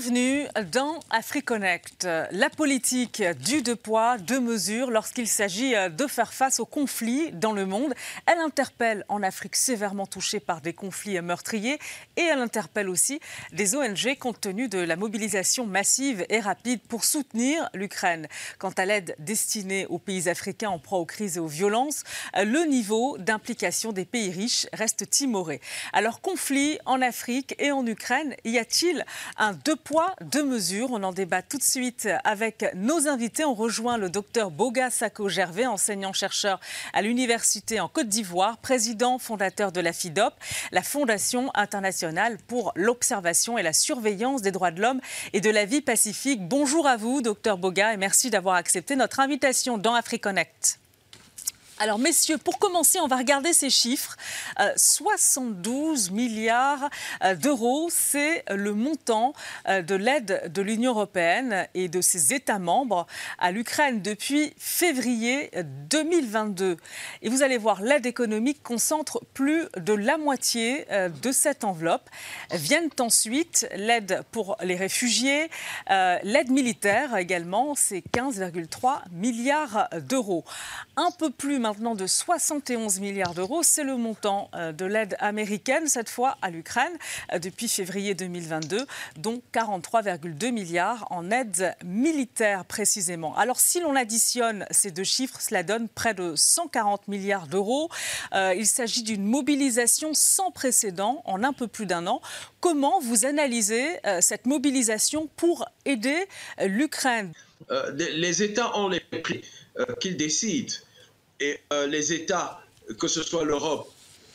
Bienvenue dans AfriConnect. La politique du deux poids, deux mesures lorsqu'il s'agit de faire face aux conflits dans le monde. Elle interpelle en Afrique sévèrement touchée par des conflits meurtriers et elle interpelle aussi des ONG compte tenu de la mobilisation massive et rapide pour soutenir l'Ukraine. Quant à l'aide destinée aux pays africains en proie aux crises et aux violences, le niveau d'implication des pays riches reste timoré. Alors conflit en Afrique et en Ukraine, y a-t-il un deux poids, deux mesures. On en débat tout de suite avec nos invités. On rejoint le docteur Boga Sako Gervais, enseignant-chercheur à l'Université en Côte d'Ivoire, président fondateur de la FIDOP, la Fondation internationale pour l'observation et la surveillance des droits de l'homme et de la vie pacifique. Bonjour à vous, docteur Boga, et merci d'avoir accepté notre invitation dans AfriConnect. Alors, messieurs, pour commencer, on va regarder ces chiffres. 72 euh, milliards euh, d'euros, c'est le montant euh, de l'aide de l'Union européenne et de ses États membres à l'Ukraine depuis février 2022. Et vous allez voir, l'aide économique concentre plus de la moitié de cette enveloppe. Viennent ensuite l'aide pour les réfugiés, l'aide militaire également, c'est 15,3 milliards d'euros. Un peu plus maintenant de 71 milliards d'euros. C'est le montant euh, de l'aide américaine, cette fois à l'Ukraine, euh, depuis février 2022, dont 43,2 milliards en aide militaire précisément. Alors si l'on additionne ces deux chiffres, cela donne près de 140 milliards d'euros. Euh, il s'agit d'une mobilisation sans précédent en un peu plus d'un an. Comment vous analysez cette mobilisation pour aider l'Ukraine? Les États ont les prix qu'ils décident et euh, les États, que ce soit l'Europe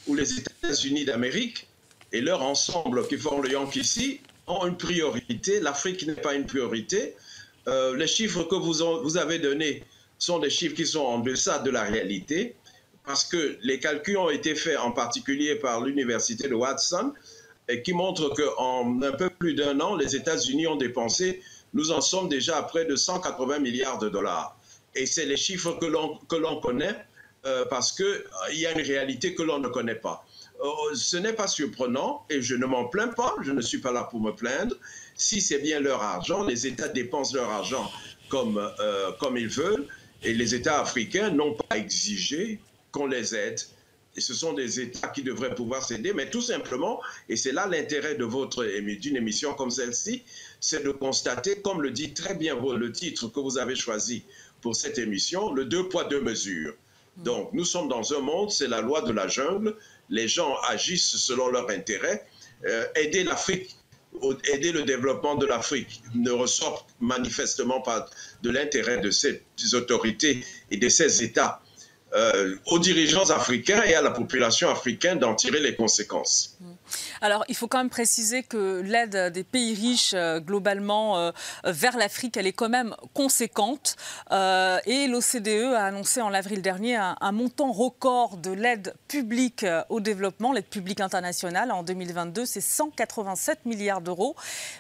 ou les États-Unis d'Amérique, et leur ensemble qui forment le Yankee ont une priorité. L'Afrique n'est pas une priorité. Euh, les chiffres que vous, avez donnés sont des chiffres qui sont en deçà de la réalité, parce que les calculs ont été faits en particulier par l'université de Watson, qui montrent qu'en un peu plus d'un an, les États-Unis ont dépensé, nous en sommes déjà à près de 180 milliards de dollars. Et c'est les chiffres que l'on connaît euh, parce qu'il euh, y a une réalité que l'on ne connaît pas. Euh, ce n'est pas surprenant et je ne m'en plains pas, je ne suis pas là pour me plaindre. Si c'est bien leur argent, les États dépensent leur argent comme, comme ils veulent et les États africains n'ont pas exigé qu'on les aide. Et ce sont des États qui devraient pouvoir s'aider, mais tout simplement, et c'est là l'intérêt de votre d'une émission comme celle-ci, c'est de constater, comme le dit très bien le titre que vous avez choisi, pour cette émission, le deux poids, deux mesures. Donc, nous sommes dans un monde, c'est la loi de la jungle. Les gens agissent selon leur intérêt. Euh, aider l'Afrique, aider le développement de l'Afrique ne ressort manifestement pas de l'intérêt de ces autorités et de ces États euh, aux dirigeants africains et à la population africaine d'en tirer les conséquences. Mm. Alors, il faut quand même préciser que l'aide des pays riches, euh, globalement, euh, vers l'Afrique, elle est quand même conséquente. et l'OCDE a annoncé en avril dernier un, montant record de l'aide publique au développement, l'aide publique internationale en 2022, c'est 187 milliards d'euros.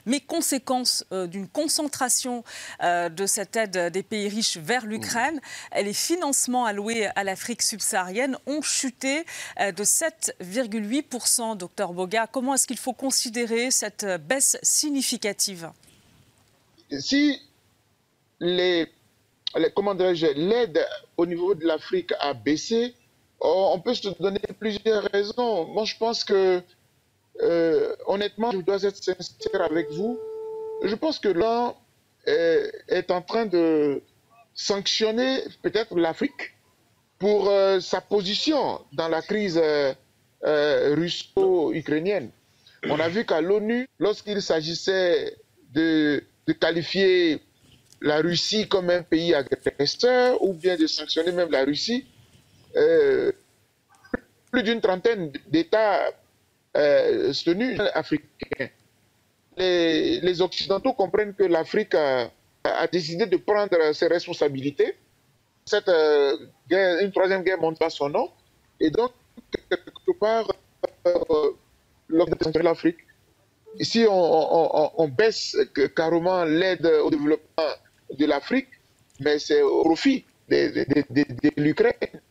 Mais conséquence d'une concentration de cette aide des pays riches vers l'Ukraine, les financements alloués à l'Afrique subsaharienne ont chuté euh, de 7,8%. Docteur Boga, comment est-ce qu'il faut considérer cette baisse significative? Si les, l'aide au niveau de l'Afrique a baissé, oh, on peut se donner plusieurs raisons. Moi, je pense que, euh, honnêtement, je dois être sincère avec vous. Je pense que l'on est en train de sanctionner peut-être l'Afrique pour euh, sa position dans la crise euh, euh, russo-ukrainienne. On a vu qu'à l'ONU, lorsqu'il s'agissait de, qualifier la Russie comme un pays agresseur ou bien de sanctionner même la Russie, plus d'une trentaine d'États tenus africains. Les, Occidentaux comprennent que l'Afrique a, décidé de prendre ses responsabilités cette euh, une troisième guerre monte pas son nom. Et donc, quelque part, euh, de l'Afrique, ici, on, baisse carrément l'aide au développement de l'Afrique, mais c'est au profit de, l'Ukraine.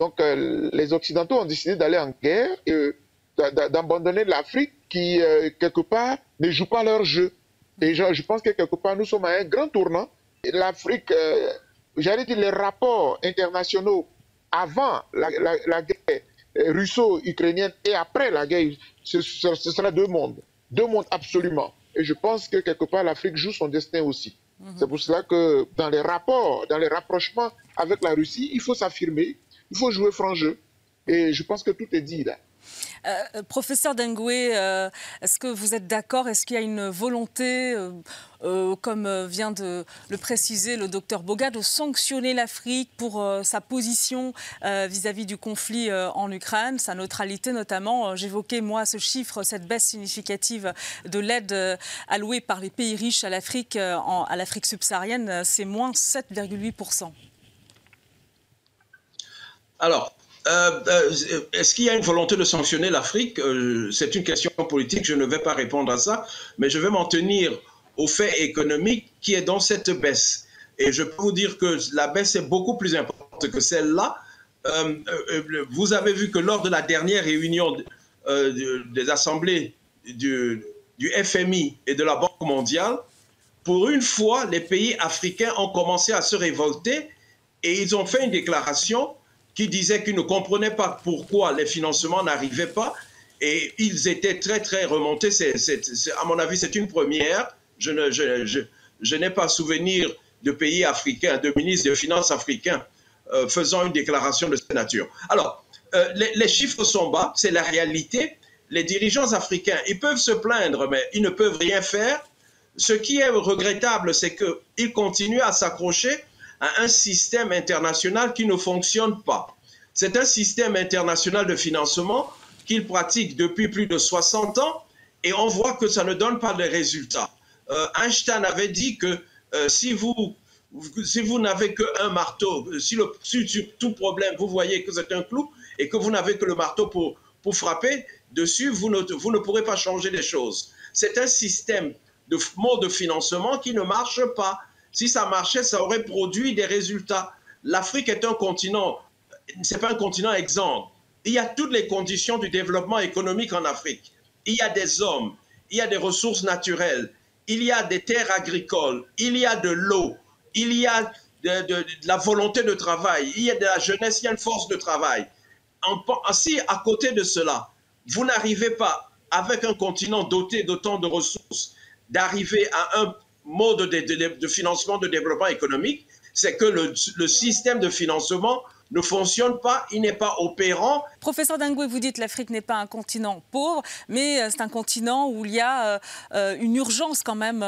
Donc, euh, les Occidentaux ont décidé d'aller en guerre et d'abandonner l'Afrique qui, quelque part, ne joue pas leur jeu. Et je, pense que quelque part, nous sommes à un grand tournant. L'Afrique, j'allais dire, les rapports internationaux avant la, la guerre russo-ukrainienne et après la guerre, ce, sera deux mondes. Deux mondes absolument. Et je pense que quelque part, l'Afrique joue son destin aussi. Mhm. C'est pour cela que dans les rapports, dans les rapprochements avec la Russie, il faut s'affirmer, il faut jouer franc jeu. Et je pense que tout est dit là. Euh, professeur Dengoué, euh, est-ce que vous êtes d'accord? Est-ce qu'il y a une volonté, euh, comme vient de le préciser le docteur Boga, de sanctionner l'Afrique pour sa position vis-à-vis du conflit en Ukraine, sa neutralité notamment? J'évoquais, moi, ce chiffre, cette baisse significative de l'aide allouée par les pays riches à l'Afrique, à l'Afrique subsaharienne, c'est moins 7,8%. Alors, euh, euh, est-ce qu'il y a une volonté de sanctionner l'Afrique? Euh, C'est une question politique, je ne vais pas répondre à ça, mais je vais m'en tenir au fait économique qui est dans cette baisse. Et je peux vous dire que la baisse est beaucoup plus importante que celle-là. vous avez vu que lors de la dernière réunion des assemblées du, du FMI et de la Banque mondiale, pour une fois, les pays africains ont commencé à se révolter et ils ont fait une déclaration qui disaient qu'ils ne comprenaient pas pourquoi les financements n'arrivaient pas. Et ils étaient très, très remontés. C'est, à mon avis, c'est une première. Je, n'ai pas souvenir de pays africains, de ministres de finances africains euh, faisant une déclaration de cette nature. Alors, euh, les, chiffres sont bas, c'est la réalité. Les dirigeants africains, ils peuvent se plaindre, mais ils ne peuvent rien faire. Ce qui est regrettable, c'est qu'ils continuent à s'accrocher à un système international qui ne fonctionne pas. C'est un système international de financement qu'il pratique depuis plus de 60 ans et on voit que ça ne donne pas de résultats. Euh, Einstein avait dit que euh, si vous, si vous n'avez qu'un marteau, si, le, tout problème, vous voyez que c'est un clou et que vous n'avez que le marteau pour, pour frapper dessus, vous ne, vous ne pourrez pas changer les choses. C'est un système de mode de financement qui ne marche pas. Si ça marchait, ça aurait produit des résultats. L'Afrique est un continent, c'est pas un continent exempt. Il y a toutes les conditions du développement économique en Afrique. Il y a des hommes, il y a des ressources naturelles, il y a des terres agricoles, il y a de l'eau, il y a de, la volonté de travail, il y a de la jeunesse, il y a une force de travail. si à côté de cela, vous n'arrivez pas, avec un continent doté d'autant de ressources, d'arriver à un mode de, financement de développement économique, c'est que le, système de financement ne fonctionne pas, il n'est pas opérant. Professeur Dangoué, vous dites que l'Afrique n'est pas un continent pauvre, mais euh, c'est un continent où il y a euh, euh, une urgence quand même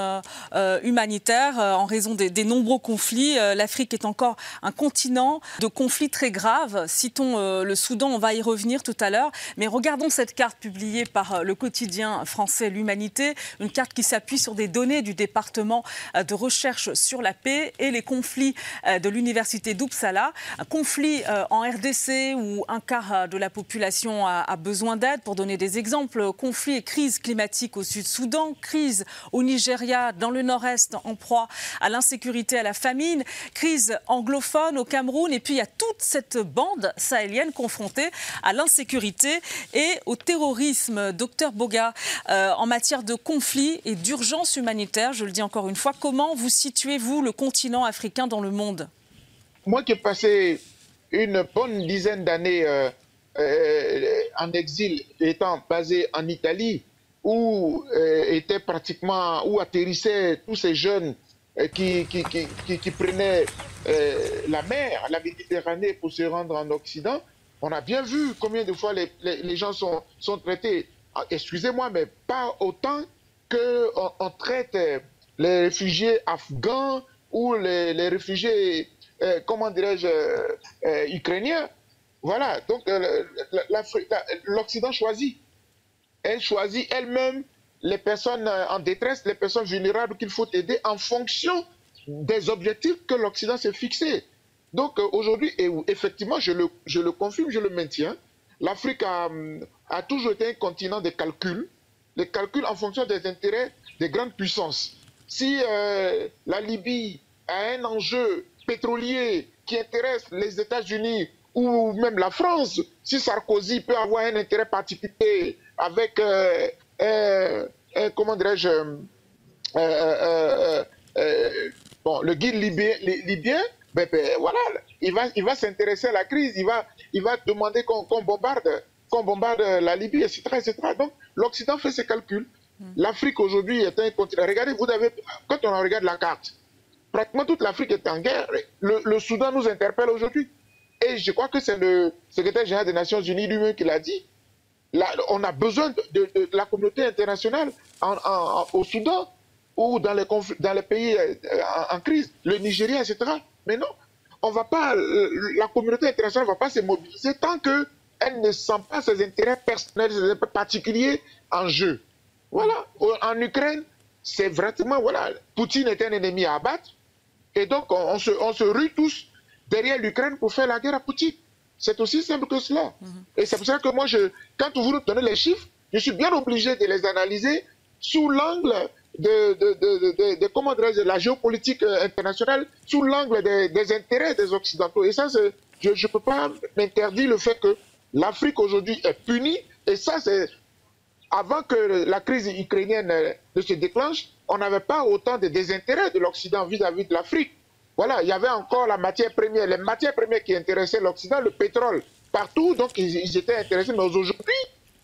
humanitaire en raison des, nombreux conflits. L'Afrique est encore un continent de conflits très graves. Citons le Soudan, on va y revenir tout à l'heure. Mais regardons cette carte publiée par le quotidien français L'Humanité, une carte qui s'appuie sur des données du département de recherche sur la paix et les conflits de l'université d'Uppsala. Un conflit euh, en RDC où un quart euh, de la population a, besoin d'aide, pour donner des exemples, conflit et crise climatique au Sud-Soudan, crise au Nigeria, dans le nord-est, en proie à l'insécurité, à la famine, crise anglophone au Cameroun, et puis il y a toute cette bande sahélienne confrontée à l'insécurité et au terrorisme. Docteur Boga, euh, en matière de conflit et d'urgence humanitaire, je le dis encore une fois, comment vous situez-vous le continent africain dans le monde? Moi qui ai passé une bonne dizaine d'années euh, euh, en exil, étant basé en Italie, où euh, étaient pratiquement, où atterrissaient tous ces jeunes qui, qui, prenaient la mer, la Méditerranée pour se rendre en Occident, on a bien vu combien de fois les, gens sont, traités, ah, excusez-moi, mais pas autant qu'on on traite les réfugiés afghans ou les réfugiés euh, comment dirais-je, euh, euh, ukrainien. Voilà, donc l'Occident choisit. Elle choisit elle-même les personnes en détresse, les personnes vulnérables qu'il faut aider en fonction des objectifs que l'Occident s'est fixés. Donc aujourd'hui, effectivement, je le, confirme, je le maintiens, l'Afrique a, a, toujours été un continent de calcul, les calculs en fonction des intérêts des grandes puissances. Si la Libye a un enjeu pétrolier qui intéresse les États-Unis ou même la France, si Sarkozy peut avoir un intérêt particulier avec, euh, euh, euh, comment dirais-je, bon, le guide libyen, libyen ben, ben, voilà, il va, il va s'intéresser à la crise, il va, il va demander qu'on bombarde, qu'on bombarde la Libye, etc. etc. Donc, l'Occident fait ses calculs. Hmm. L'Afrique aujourd'hui est un continent. Regardez, vous avez, quand on regarde la carte, pratiquement toute l'Afrique est en guerre. Le, Soudan nous interpelle aujourd'hui. Et je crois que c'est le secrétaire général des Nations Unies lui-même qui l'a dit. On a besoin de, la communauté internationale au Soudan ou dans les, dans les pays euh, en, crise, le Nigeria, etc. Mais non, on va pas, euh, la communauté internationale ne va pas se mobiliser tant qu'elle ne sent pas ses intérêts personnels, ses intérêts particuliers en jeu. Voilà. En Ukraine, c'est vraiment, voilà, Poutine est un ennemi à abattre. Et donc, on, se, on se rue tous derrière l'Ukraine pour faire la guerre à Poutine. C'est aussi simple que cela. Mhm. Et c'est pour ça que moi, je, quand vous nous donnez les chiffres, je suis bien obligé de les analyser sous l'angle de, de, de, de, comment de la géopolitique euh, internationale, sous l'angle des, intérêts des Occidentaux. Et ça, je ne peux pas m'interdire le fait que l'Afrique aujourd'hui est punie. Et ça, c'est avant que la crise ukrainienne euh, ne se déclenche, on n'avait pas autant de désintérêt de l'Occident vis-à-vis de l'Afrique. Voilà, il y avait encore la matière première, les matières premières qui intéressaient l'Occident, le pétrole, partout, donc ils, étaient intéressés. Mais aujourd'hui,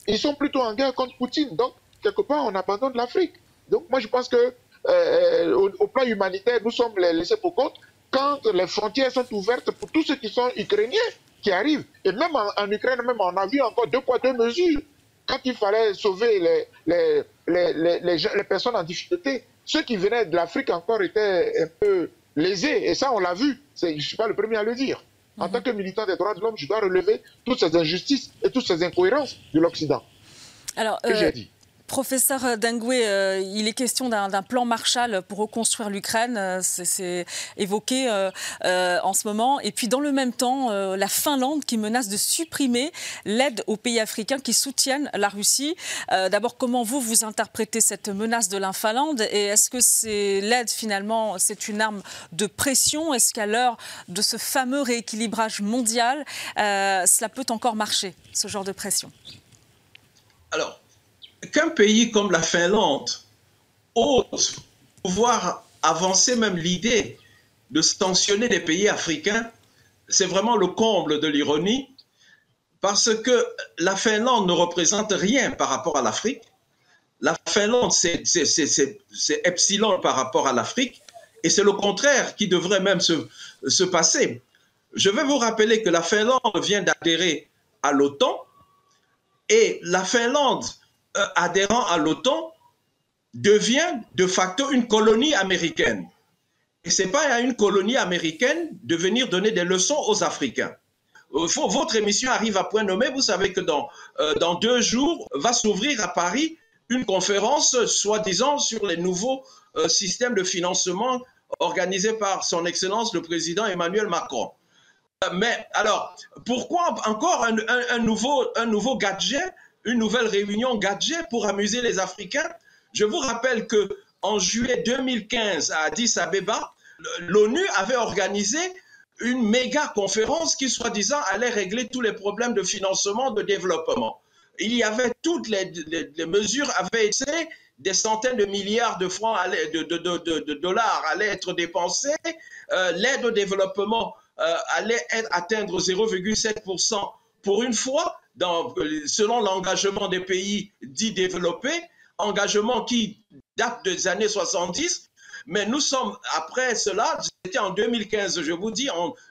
ils sont plutôt en guerre contre Poutine. Donc, quelque part, on abandonne l'Afrique. Donc, moi, je pense que euh, au, plan humanitaire, nous sommes laissés pour compte quand les frontières sont ouvertes pour tous ceux qui sont ukrainiens qui arrivent. Et même en, Ukraine, même on a vu encore deux poids, deux mesures. Quand il fallait sauver les, les, les, les personnes en difficulté, ceux qui venaient de l'Afrique encore étaient un peu lésés. Et ça, on l'a vu. Je ne suis pas le premier à le dire. En mhm. tant que militant des droits de l'homme, je dois relever toutes ces injustices et toutes ces incohérences de l'Occident. Alors, que j'ai euh, dit. Professeur Dengwe, euh, il est question d'un plan Marshall pour reconstruire l'Ukraine, euh, c'est évoqué euh, en ce moment. Et puis dans le même temps, la Finlande qui menace de supprimer l'aide aux pays africains qui soutiennent la Russie. D'abord, comment vous, vous interprétez cette menace de la Finlande? Et est-ce que c'est l'aide finalement, c'est une arme de pression? Est-ce qu'à l'heure de ce fameux rééquilibrage mondial, cela peut encore marcher, ce genre de pression? Alors, qu'un pays comme la Finlande ose pouvoir avancer même l'idée de sanctionner des pays africains, c'est vraiment le comble de l'ironie, parce que la Finlande ne représente rien par rapport à l'Afrique. La Finlande, c'est epsilon par rapport à l'Afrique, et c'est le contraire qui devrait même se, se passer. Je vais vous rappeler que la Finlande vient d'adhérer à l'OTAN, et la Finlande euh, adhérent à l'OTAN devient de facto une colonie américaine. Et ce n'est pas à une colonie américaine de venir donner des leçons aux Africains. Euh, votre émission arrive à point nommé. Vous savez que dans, euh, dans deux jours va s'ouvrir à Paris une conférence, soi-disant, sur les nouveaux systèmes de financement organisés par son Excellence le président Emmanuel Macron. Mais alors, pourquoi encore un, nouveau, un nouveau gadget une nouvelle réunion gadget pour amuser les Africains. Je vous rappelle que en juillet 2015 à Addis Abeba, l'ONU avait organisé une méga conférence qui, soi-disant, allait régler tous les problèmes de financement, de développement. Il y avait toutes les, mesures avaient été, des centaines de milliards de francs, de, dollars allaient être dépensés, euh, l'aide au développement euh, allait atteindre 0,7% pour une fois, selon l'engagement des pays dits développés, engagement qui date des années 70, mais nous sommes, après cela, c'était en 2015, je vous dis,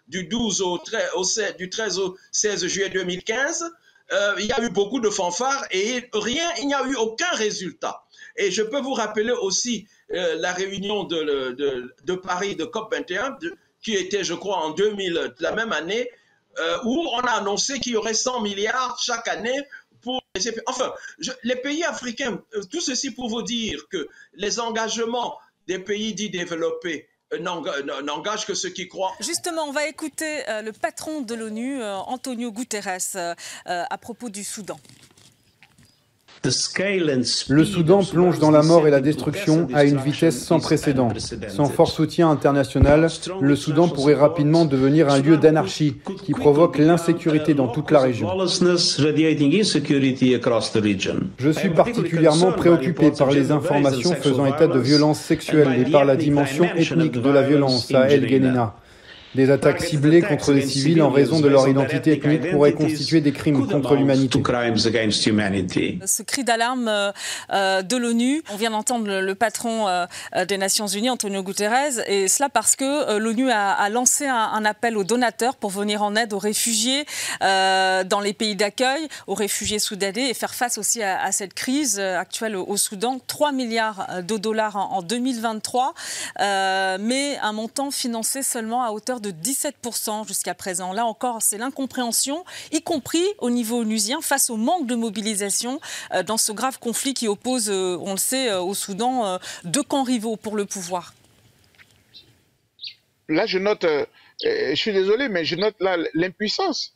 du, 12 au 13, au 16, du 13 au 16 juillet 2015, euh, il y a eu beaucoup de fanfares et rien, il n'y a eu aucun résultat. Et je peux vous rappeler aussi euh, la réunion de, Paris de COP21, qui était, je crois, en 2000, la même année, euh, où on a annoncé qu'il y aurait 100 milliards chaque année pour les Enfin, les pays africains, euh, tout ceci pour vous dire que les engagements des pays dits développés euh, n'engagent que ceux qui croient. Justement, on va écouter le patron de l'ONU, Antonio Guterres, à propos du Soudan. Le Soudan plonge dans la mort et la destruction à une vitesse sans précédent. Sans fort soutien international, le Soudan pourrait rapidement devenir un lieu d'anarchie qui provoque l'insécurité dans toute la région. Je suis particulièrement préoccupé par les informations faisant état de violences sexuelles et par la dimension ethnique de la violence à El Geneina. Des attaques ciblées contre les civils en raison de leur identité ethnique pourraient constituer des crimes contre l'humanité. Ce cri d'alarme euh, euh, de l'ONU, on vient d'entendre le, patron euh, des Nations Unies, Antonio Guterres, et cela parce que l'ONU a, lancé un, appel aux donateurs pour venir en aide aux réfugiés dans les pays d'accueil, aux réfugiés soudanais, et faire face aussi à, cette crise actuelle au, Soudan. 3 milliards de dollars en, en 2023, mais un montant financé seulement à hauteur de 17% jusqu'à présent. Là encore, c'est l'incompréhension, y compris au niveau onusien, face au manque de mobilisation euh, dans ce grave conflit qui oppose, euh, on le sait, euh, au Soudan, deux camps rivaux pour le pouvoir. Là, je note, je suis désolé, mais je note là l'impuissance,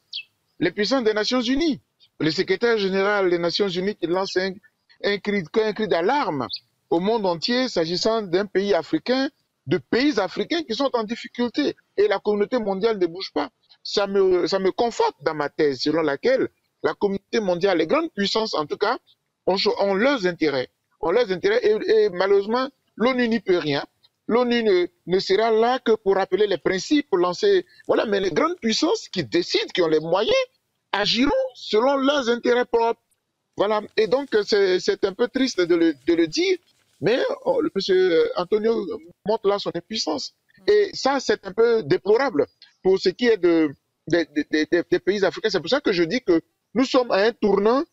l'impuissance des Nations Unies. Le secrétaire général des Nations Unies qui lance un, cri d'alarme au monde entier s'agissant d'un pays africain de pays africains qui sont en difficulté et la communauté mondiale ne bouge pas. Ça me, ça me conforte dans ma thèse selon laquelle la communauté mondiale, les grandes puissances en tout cas, ont, leurs intérêts. Ont leurs intérêts et, malheureusement, l'ONU n'y peut rien. L'ONU ne, ne, sera là que pour rappeler les principes, pour lancer. Voilà, mais les grandes puissances qui décident, qui ont les moyens, agiront selon leurs intérêts propres. Voilà. Et donc, c'est un peu triste de le, de le dire, mais oh, monsieur Antonio montre là son impuissance. Et ça, c'est un peu déplorable pour ce qui est de, des pays africains. C'est pour ça que je dis que nous sommes à un tournant,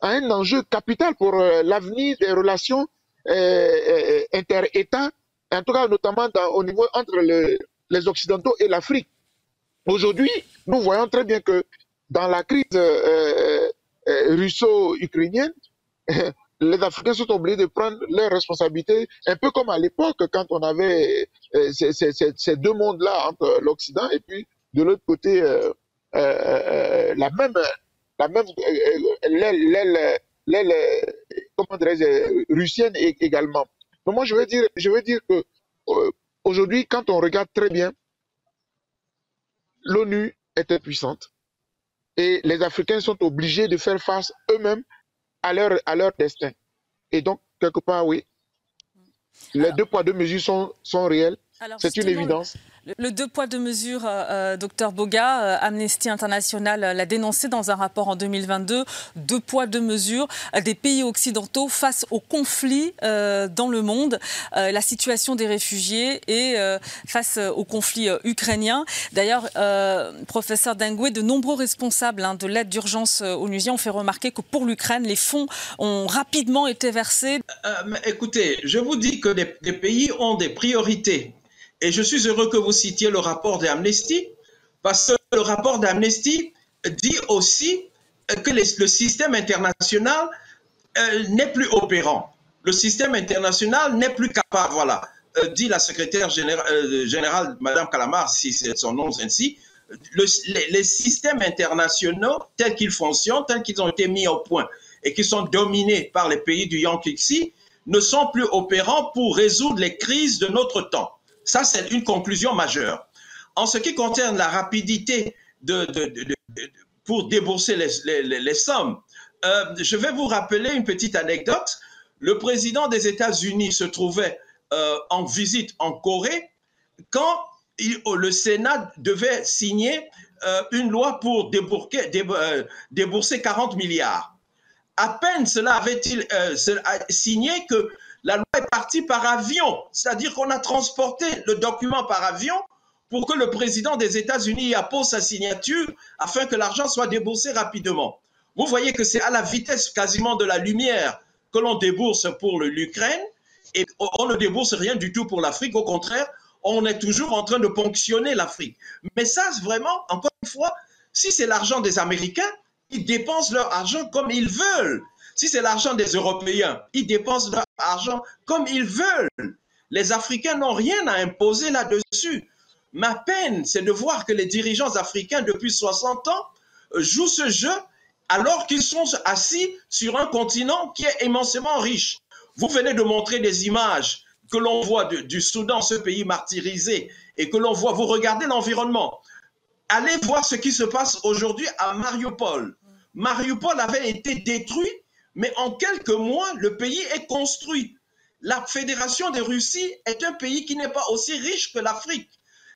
à un enjeu capital pour euh, l'avenir des relations euh, euh, inter-États, en tout cas notamment au niveau entre les Occidentaux et l'Afrique. Aujourd'hui, nous voyons très bien que dans la crise russo-ukrainienne, les Africains sont obligés de prendre leurs responsabilités, un peu comme à l'époque quand on avait euh, ces, deux mondes-là entre l'Occident et puis de l'autre côté euh, euh, la même la même l'aile comment dirais-je russienne également. Mais moi je veux dire je veux dire que aujourd'hui quand on regarde très bien l'ONU est impuissante et les Africains sont obligés de faire face eux-mêmes à leur, à leur destin. Et donc, quelque part, oui, les deux poids, deux mesures sont, sont réels. C'est une évidence. Le deux poids, deux mesures, euh, euh, docteur Boga, euh, Amnesty International l'a dénoncé dans un rapport en 2022. Deux poids, deux mesures des pays occidentaux face au conflit dans le monde, la situation des réfugiés et face au conflit ukrainien. D'ailleurs, professeur Dengue, de nombreux responsables hein, de l'aide d'urgence onusienne ont fait remarquer que pour l'Ukraine, les fonds ont rapidement été versés. écoutez, je vous dis que les pays ont des priorités et je suis heureux que vous citiez le rapport d'Amnesty, parce que le rapport d'Amnesty dit aussi que le système international euh, n'est plus opérant. Le système international n'est plus capable, voilà, euh, dit la secrétaire euh, générale, Madame Calamar, si c'est son nom ainsi, les, systèmes internationaux tels qu'ils fonctionnent, tels qu'ils ont été mis au point et qui sont dominés par les pays du Yankee, ne sont plus opérants pour résoudre les crises de notre temps. Ça, c'est une conclusion majeure. En ce qui concerne la rapidité pour débourser les, sommes, euh, je vais vous rappeler une petite anecdote. Le président des États-Unis se trouvait euh, en visite en Corée quand le Sénat devait signer euh, une loi pour débourser 40 milliards. À peine cela avait-il signé que la loi est partie par avion, c'est-à-dire qu'on a transporté le document par avion pour que le président des États-Unis appose sa signature afin que l'argent soit déboursé rapidement. Vous voyez que c'est à la vitesse quasiment de la lumière que l'on débourse pour l'Ukraine et on ne débourse rien du tout pour l'Afrique. Au contraire, on est toujours en train de ponctionner l'Afrique. Mais ça, vraiment, encore une fois, si c'est l'argent des Américains, ils dépensent leur argent comme ils veulent. Si c'est l'argent des Européens, ils dépensent leur argent comme ils veulent. Les Africains n'ont rien à imposer là-dessus. Ma peine, c'est de voir que les dirigeants africains, depuis 60 ans, jouent ce jeu alors qu'ils sont assis sur un continent qui est immensément riche. Vous venez de montrer des images que l'on voit du Soudan, ce pays martyrisé, et que l'on voit, vous regardez l'environnement. Allez voir ce qui se passe aujourd'hui à Mariupol. Mariupol avait été détruit, mais en quelques mois, le pays est construit. La Fédération de Russie est un pays qui n'est pas aussi riche que l'Afrique.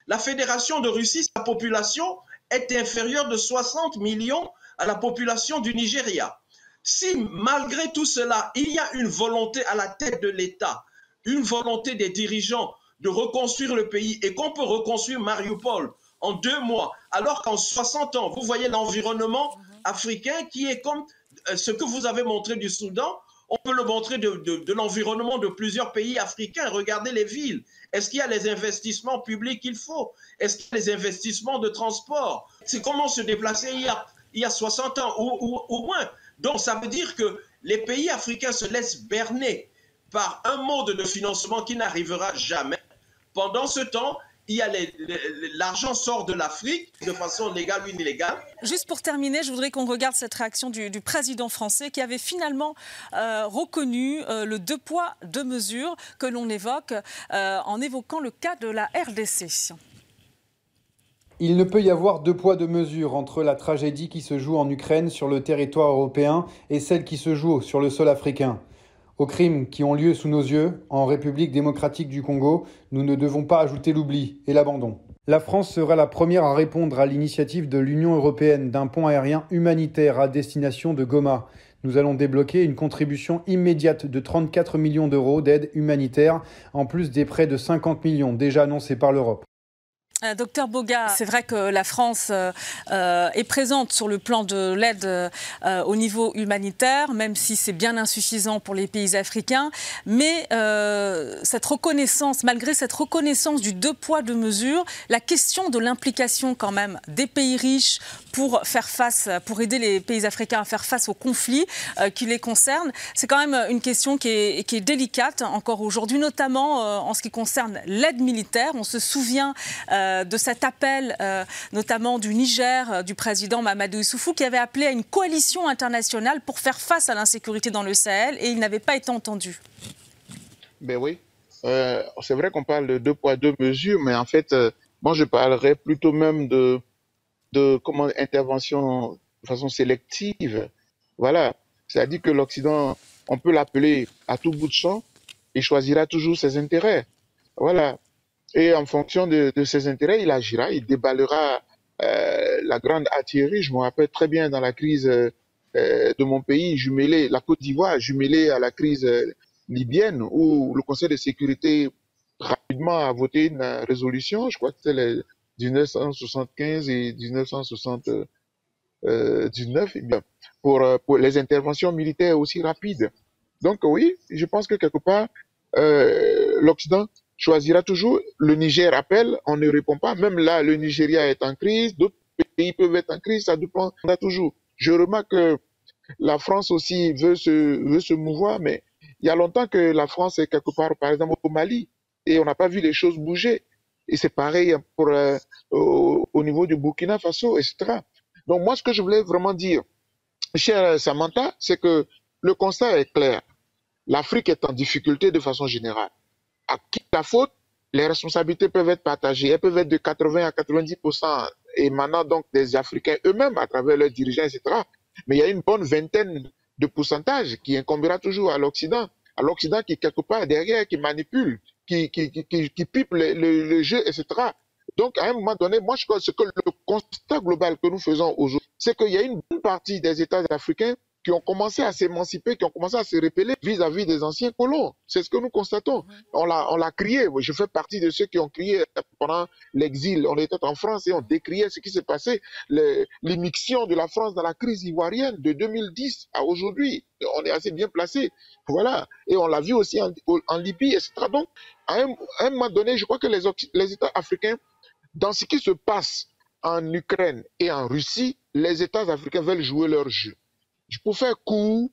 La Fédération de Russie, sa population est inférieure de 60 millions à la population du Nigeria. Si malgré tout cela, il y a une volonté à la tête de l'État, une volonté des dirigeants de reconstruire le pays et qu'on peut reconstruire Mariupol en deux mois, alors qu'en 60 ans, vous voyez l'environnement africain qui est comme ce que vous avez montré du Soudan, on peut le montrer de, l'environnement de plusieurs pays africains. Regardez les villes. Est-ce qu'il y a les investissements publics qu'il faut? Est-ce qu'il y a les investissements de transport? C'est comment se déplacer il y a, il y a 60 ans ou, ou moins. Donc ça veut dire que les pays africains se laissent berner par un mode de financement qui n'arrivera jamais. Pendant ce temps, l'argent sort de l'Afrique de façon légale ou illégale. Juste pour terminer, je voudrais qu'on regarde cette réaction du, président français qui avait finalement euh, reconnu euh, le deux poids, deux mesures que l'on évoque euh, en évoquant le cas de la RDC. Il ne peut y avoir deux poids, deux mesures entre la tragédie qui se joue en Ukraine sur le territoire européen et celle qui se joue sur le sol africain. Aux crimes qui ont lieu sous nos yeux, en République démocratique du Congo, nous ne devons pas ajouter l'oubli et l'abandon. La France sera la première à répondre à l'initiative de l'Union européenne d'un pont aérien humanitaire à destination de Goma. Nous allons débloquer une contribution immédiate de 34 millions d'euros d'aide humanitaire, en plus des prêts de 50 millions déjà annoncés par l'Europe. Euh, docteur Boga, c'est vrai que la France euh, euh, est présente sur le plan de l'aide au niveau humanitaire, même si c'est bien insuffisant pour les pays africains. Mais cette reconnaissance, malgré cette reconnaissance du deux poids, deux mesures, la question de l'implication quand même des pays riches pour faire face, pour aider les pays africains à faire face aux conflits qui les concernent, c'est quand même une question qui est, délicate encore aujourd'hui, notamment en ce qui concerne l'aide militaire. On se souvient de cet appel, euh, notamment du Niger, euh, du président Mamadou Issoufou, qui avait appelé à une coalition internationale pour faire face à l'insécurité dans le Sahel, et il n'avait pas été entendu. Ben oui, c'est vrai qu'on parle de deux poids, deux mesures, mais en fait, moi je parlerais plutôt même de, de comment, intervention de façon sélective. Voilà, c'est-à-dire que l'Occident, on peut l'appeler à tout bout de champ, il choisira toujours ses intérêts. Voilà, et en fonction de, ses intérêts, il agira, il déballera euh, la grande artillerie. Je me rappelle très bien dans la crise euh, de mon pays, jumelé, la Côte d'Ivoire, jumelée à la crise euh, libyenne, où le Conseil de sécurité rapidement a voté une résolution, je crois que c'était les 1975 et 1979, eh pour, pour les interventions militaires aussi rapides. Donc oui, je pense que quelque part, l'Occident choisira toujours. Le Niger appelle, on ne répond pas. Même là, le Nigeria est en crise, d'autres pays peuvent être en crise, ça dépend toujours. Je remarque que la France aussi veut se, veut se mouvoir, mais il y a longtemps que la France est quelque part, par exemple, au Mali, et on n'a pas vu les choses bouger. Et c'est pareil pour, euh, au, niveau du Burkina Faso, etc. Donc moi, ce que je voulais vraiment dire, cher Samantha, c'est que le constat est clair. L'Afrique est en difficulté de façon générale à qui la faute, les responsabilités peuvent être partagées. Elles peuvent être de 80 à 90% émanant donc des Africains eux-mêmes à travers leurs dirigeants, etc. Mais il y a une bonne vingtaine de pourcentages qui incombera toujours à l'Occident. À l'Occident qui, quelque part, derrière, qui manipule, qui, pipe le, le, jeu, etc. Donc, à un moment donné, moi, je pense que le constat global que nous faisons aujourd'hui, c'est qu'il y a une bonne partie des États africains qui ont commencé à s'émanciper, qui ont commencé à se repeller vis-à-vis des anciens colons. C'est ce que nous constatons. On l'a, on l'a crié. Je fais partie de ceux qui ont crié pendant l'exil. On était en France et on décriait ce qui s'est passé, l'émission de la France dans la crise ivoirienne de 2010 à aujourd'hui. On est assez bien placé. Voilà. Et on l'a vu aussi en, Libye, etc. Donc, à un, moment donné, je crois que les, les États africains, dans ce qui se passe en Ukraine et en Russie, les États africains veulent jouer leur jeu. Pour faire court,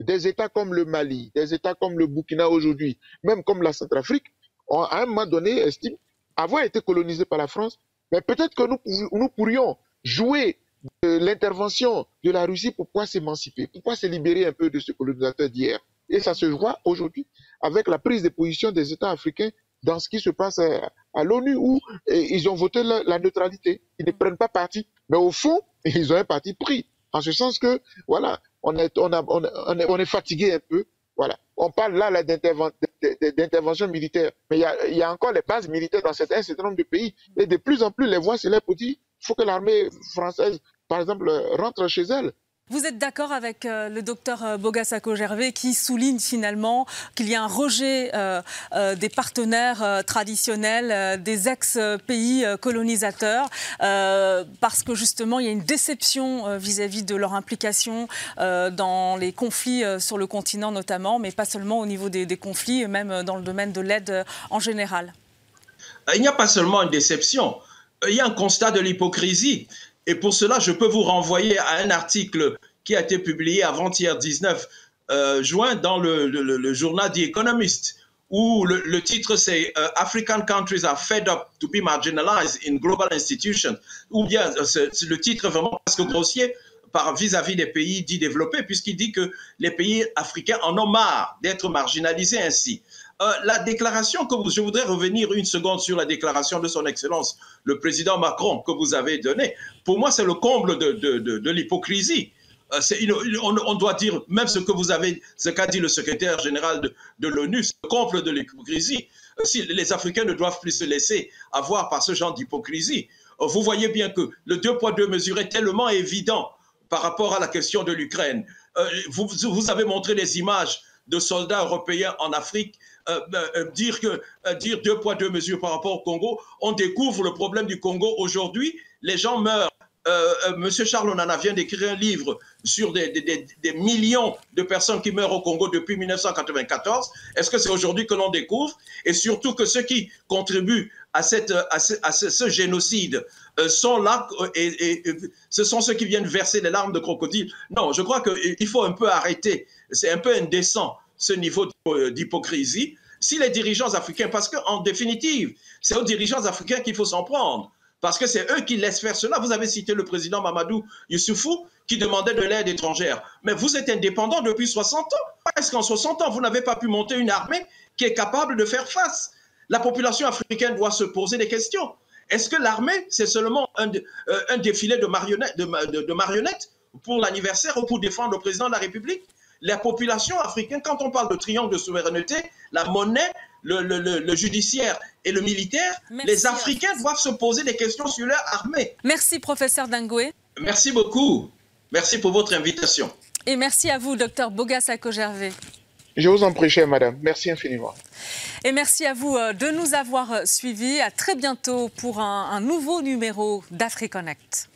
des États comme le Mali, des États comme le Burkina aujourd'hui, même comme la Centrafrique, à un moment donné estiment avoir été colonisés par la France, mais peut-être que nous, nous pourrions jouer de l'intervention de la Russie pour pouvoir s'émanciper, pour pouvoir se libérer un peu de ce colonisateur d'hier. Et ça se voit aujourd'hui avec la prise de position des États africains dans ce qui se passe à, l'ONU où ils ont voté la, neutralité. Ils ne prennent pas parti. Mais au fond, ils ont un parti pris. En ce sens que, voilà, on est, on, a, on, est, on est fatigué un peu. Voilà. On parle là, là d'intervention militaire. Mais il y, a, y, a, encore les bases militaires dans certains certain nombre de pays. Et de plus en plus, les voix s'élèvent pour dire il faut que l'armée française, par exemple, rentre chez elle. Vous êtes d'accord avec euh, le docteur euh, Bogasako Gervais qui souligne finalement qu'il y a un rejet euh, des partenaires traditionnels des ex-pays colonisateurs parce que justement il y a une déception vis-à-vis de leur implication dans les conflits sur le continent notamment, mais pas seulement au niveau des, des conflits, même dans le domaine de l'aide en général. Il n'y a pas seulement une déception, il y a un constat de l'hypocrisie. Et pour cela, je peux vous renvoyer à un article qui a été publié avant-hier 19 euh, juin dans le, journal The Economist, où le, titre c'est euh, African countries are fed up to be marginalized in global institutions, ou bien euh, le titre vraiment presque grossier vis-à-vis des pays dits développés, puisqu'il dit que les pays africains en ont marre d'être marginalisés ainsi. La déclaration que je voudrais revenir une seconde sur la déclaration de son Excellence, le président Macron, que vous avez donnée. Pour moi, c'est le comble de, de l'hypocrisie. Euh, on, doit dire même ce que vous avez, ce qu'a dit le secrétaire général de, l'ONU, c'est le comble de l'hypocrisie. Euh, si les Africains ne doivent plus se laisser avoir par ce genre d'hypocrisie, euh, vous voyez bien que le deux poids deux mesures est tellement évident par rapport à la question de l'Ukraine. Vous, vous, avez montré les images de soldats européens en Afrique. Dire que dire deux poids deux mesures par rapport au Congo, on découvre le problème du Congo aujourd'hui. Les gens meurent euh, euh, Monsieur Charles Onana vient d'écrire un livre sur des, millions de personnes qui meurent au Congo depuis 1994. Est-ce que c'est aujourd'hui que l'on découvre? Et surtout que ceux qui contribuent à, cette, à, ce, génocide euh, sont là et, ce sont ceux qui viennent verser des larmes de crocodile. Non, je crois qu'il faut un peu arrêter. C'est un peu indécent ce niveau d'hypocrisie. Si les dirigeants africains, parce qu'en définitive, c'est aux dirigeants africains qu'il faut s'en prendre parce que c'est eux qui laissent faire cela. Vous avez cité le président Mamadou Youssoufou qui demandait de l'aide étrangère. Mais vous êtes indépendant depuis 60 ans. Est-ce qu'en 60 ans, vous n'avez pas pu monter une armée qui est capable de faire face La population africaine doit se poser des questions. Est-ce que l'armée, c'est seulement un, euh, défilé de marionnettes, de marionnettes pour l'anniversaire ou pour défendre le président de la République? La population africaine, quand on parle de triangle de souveraineté, la monnaie, le, judiciaire et le militaire, les Africains doivent se poser des questions sur leur armée. Merci, professeur Dangoué. Merci beaucoup. Merci pour votre invitation. Et merci à vous, docteur Bogas Gervais. Je vous en prie, chère madame. Merci infiniment. Et merci à vous euh, de nous avoir euh, suivis. À très bientôt pour un, un nouveau numéro d'AfriConnect.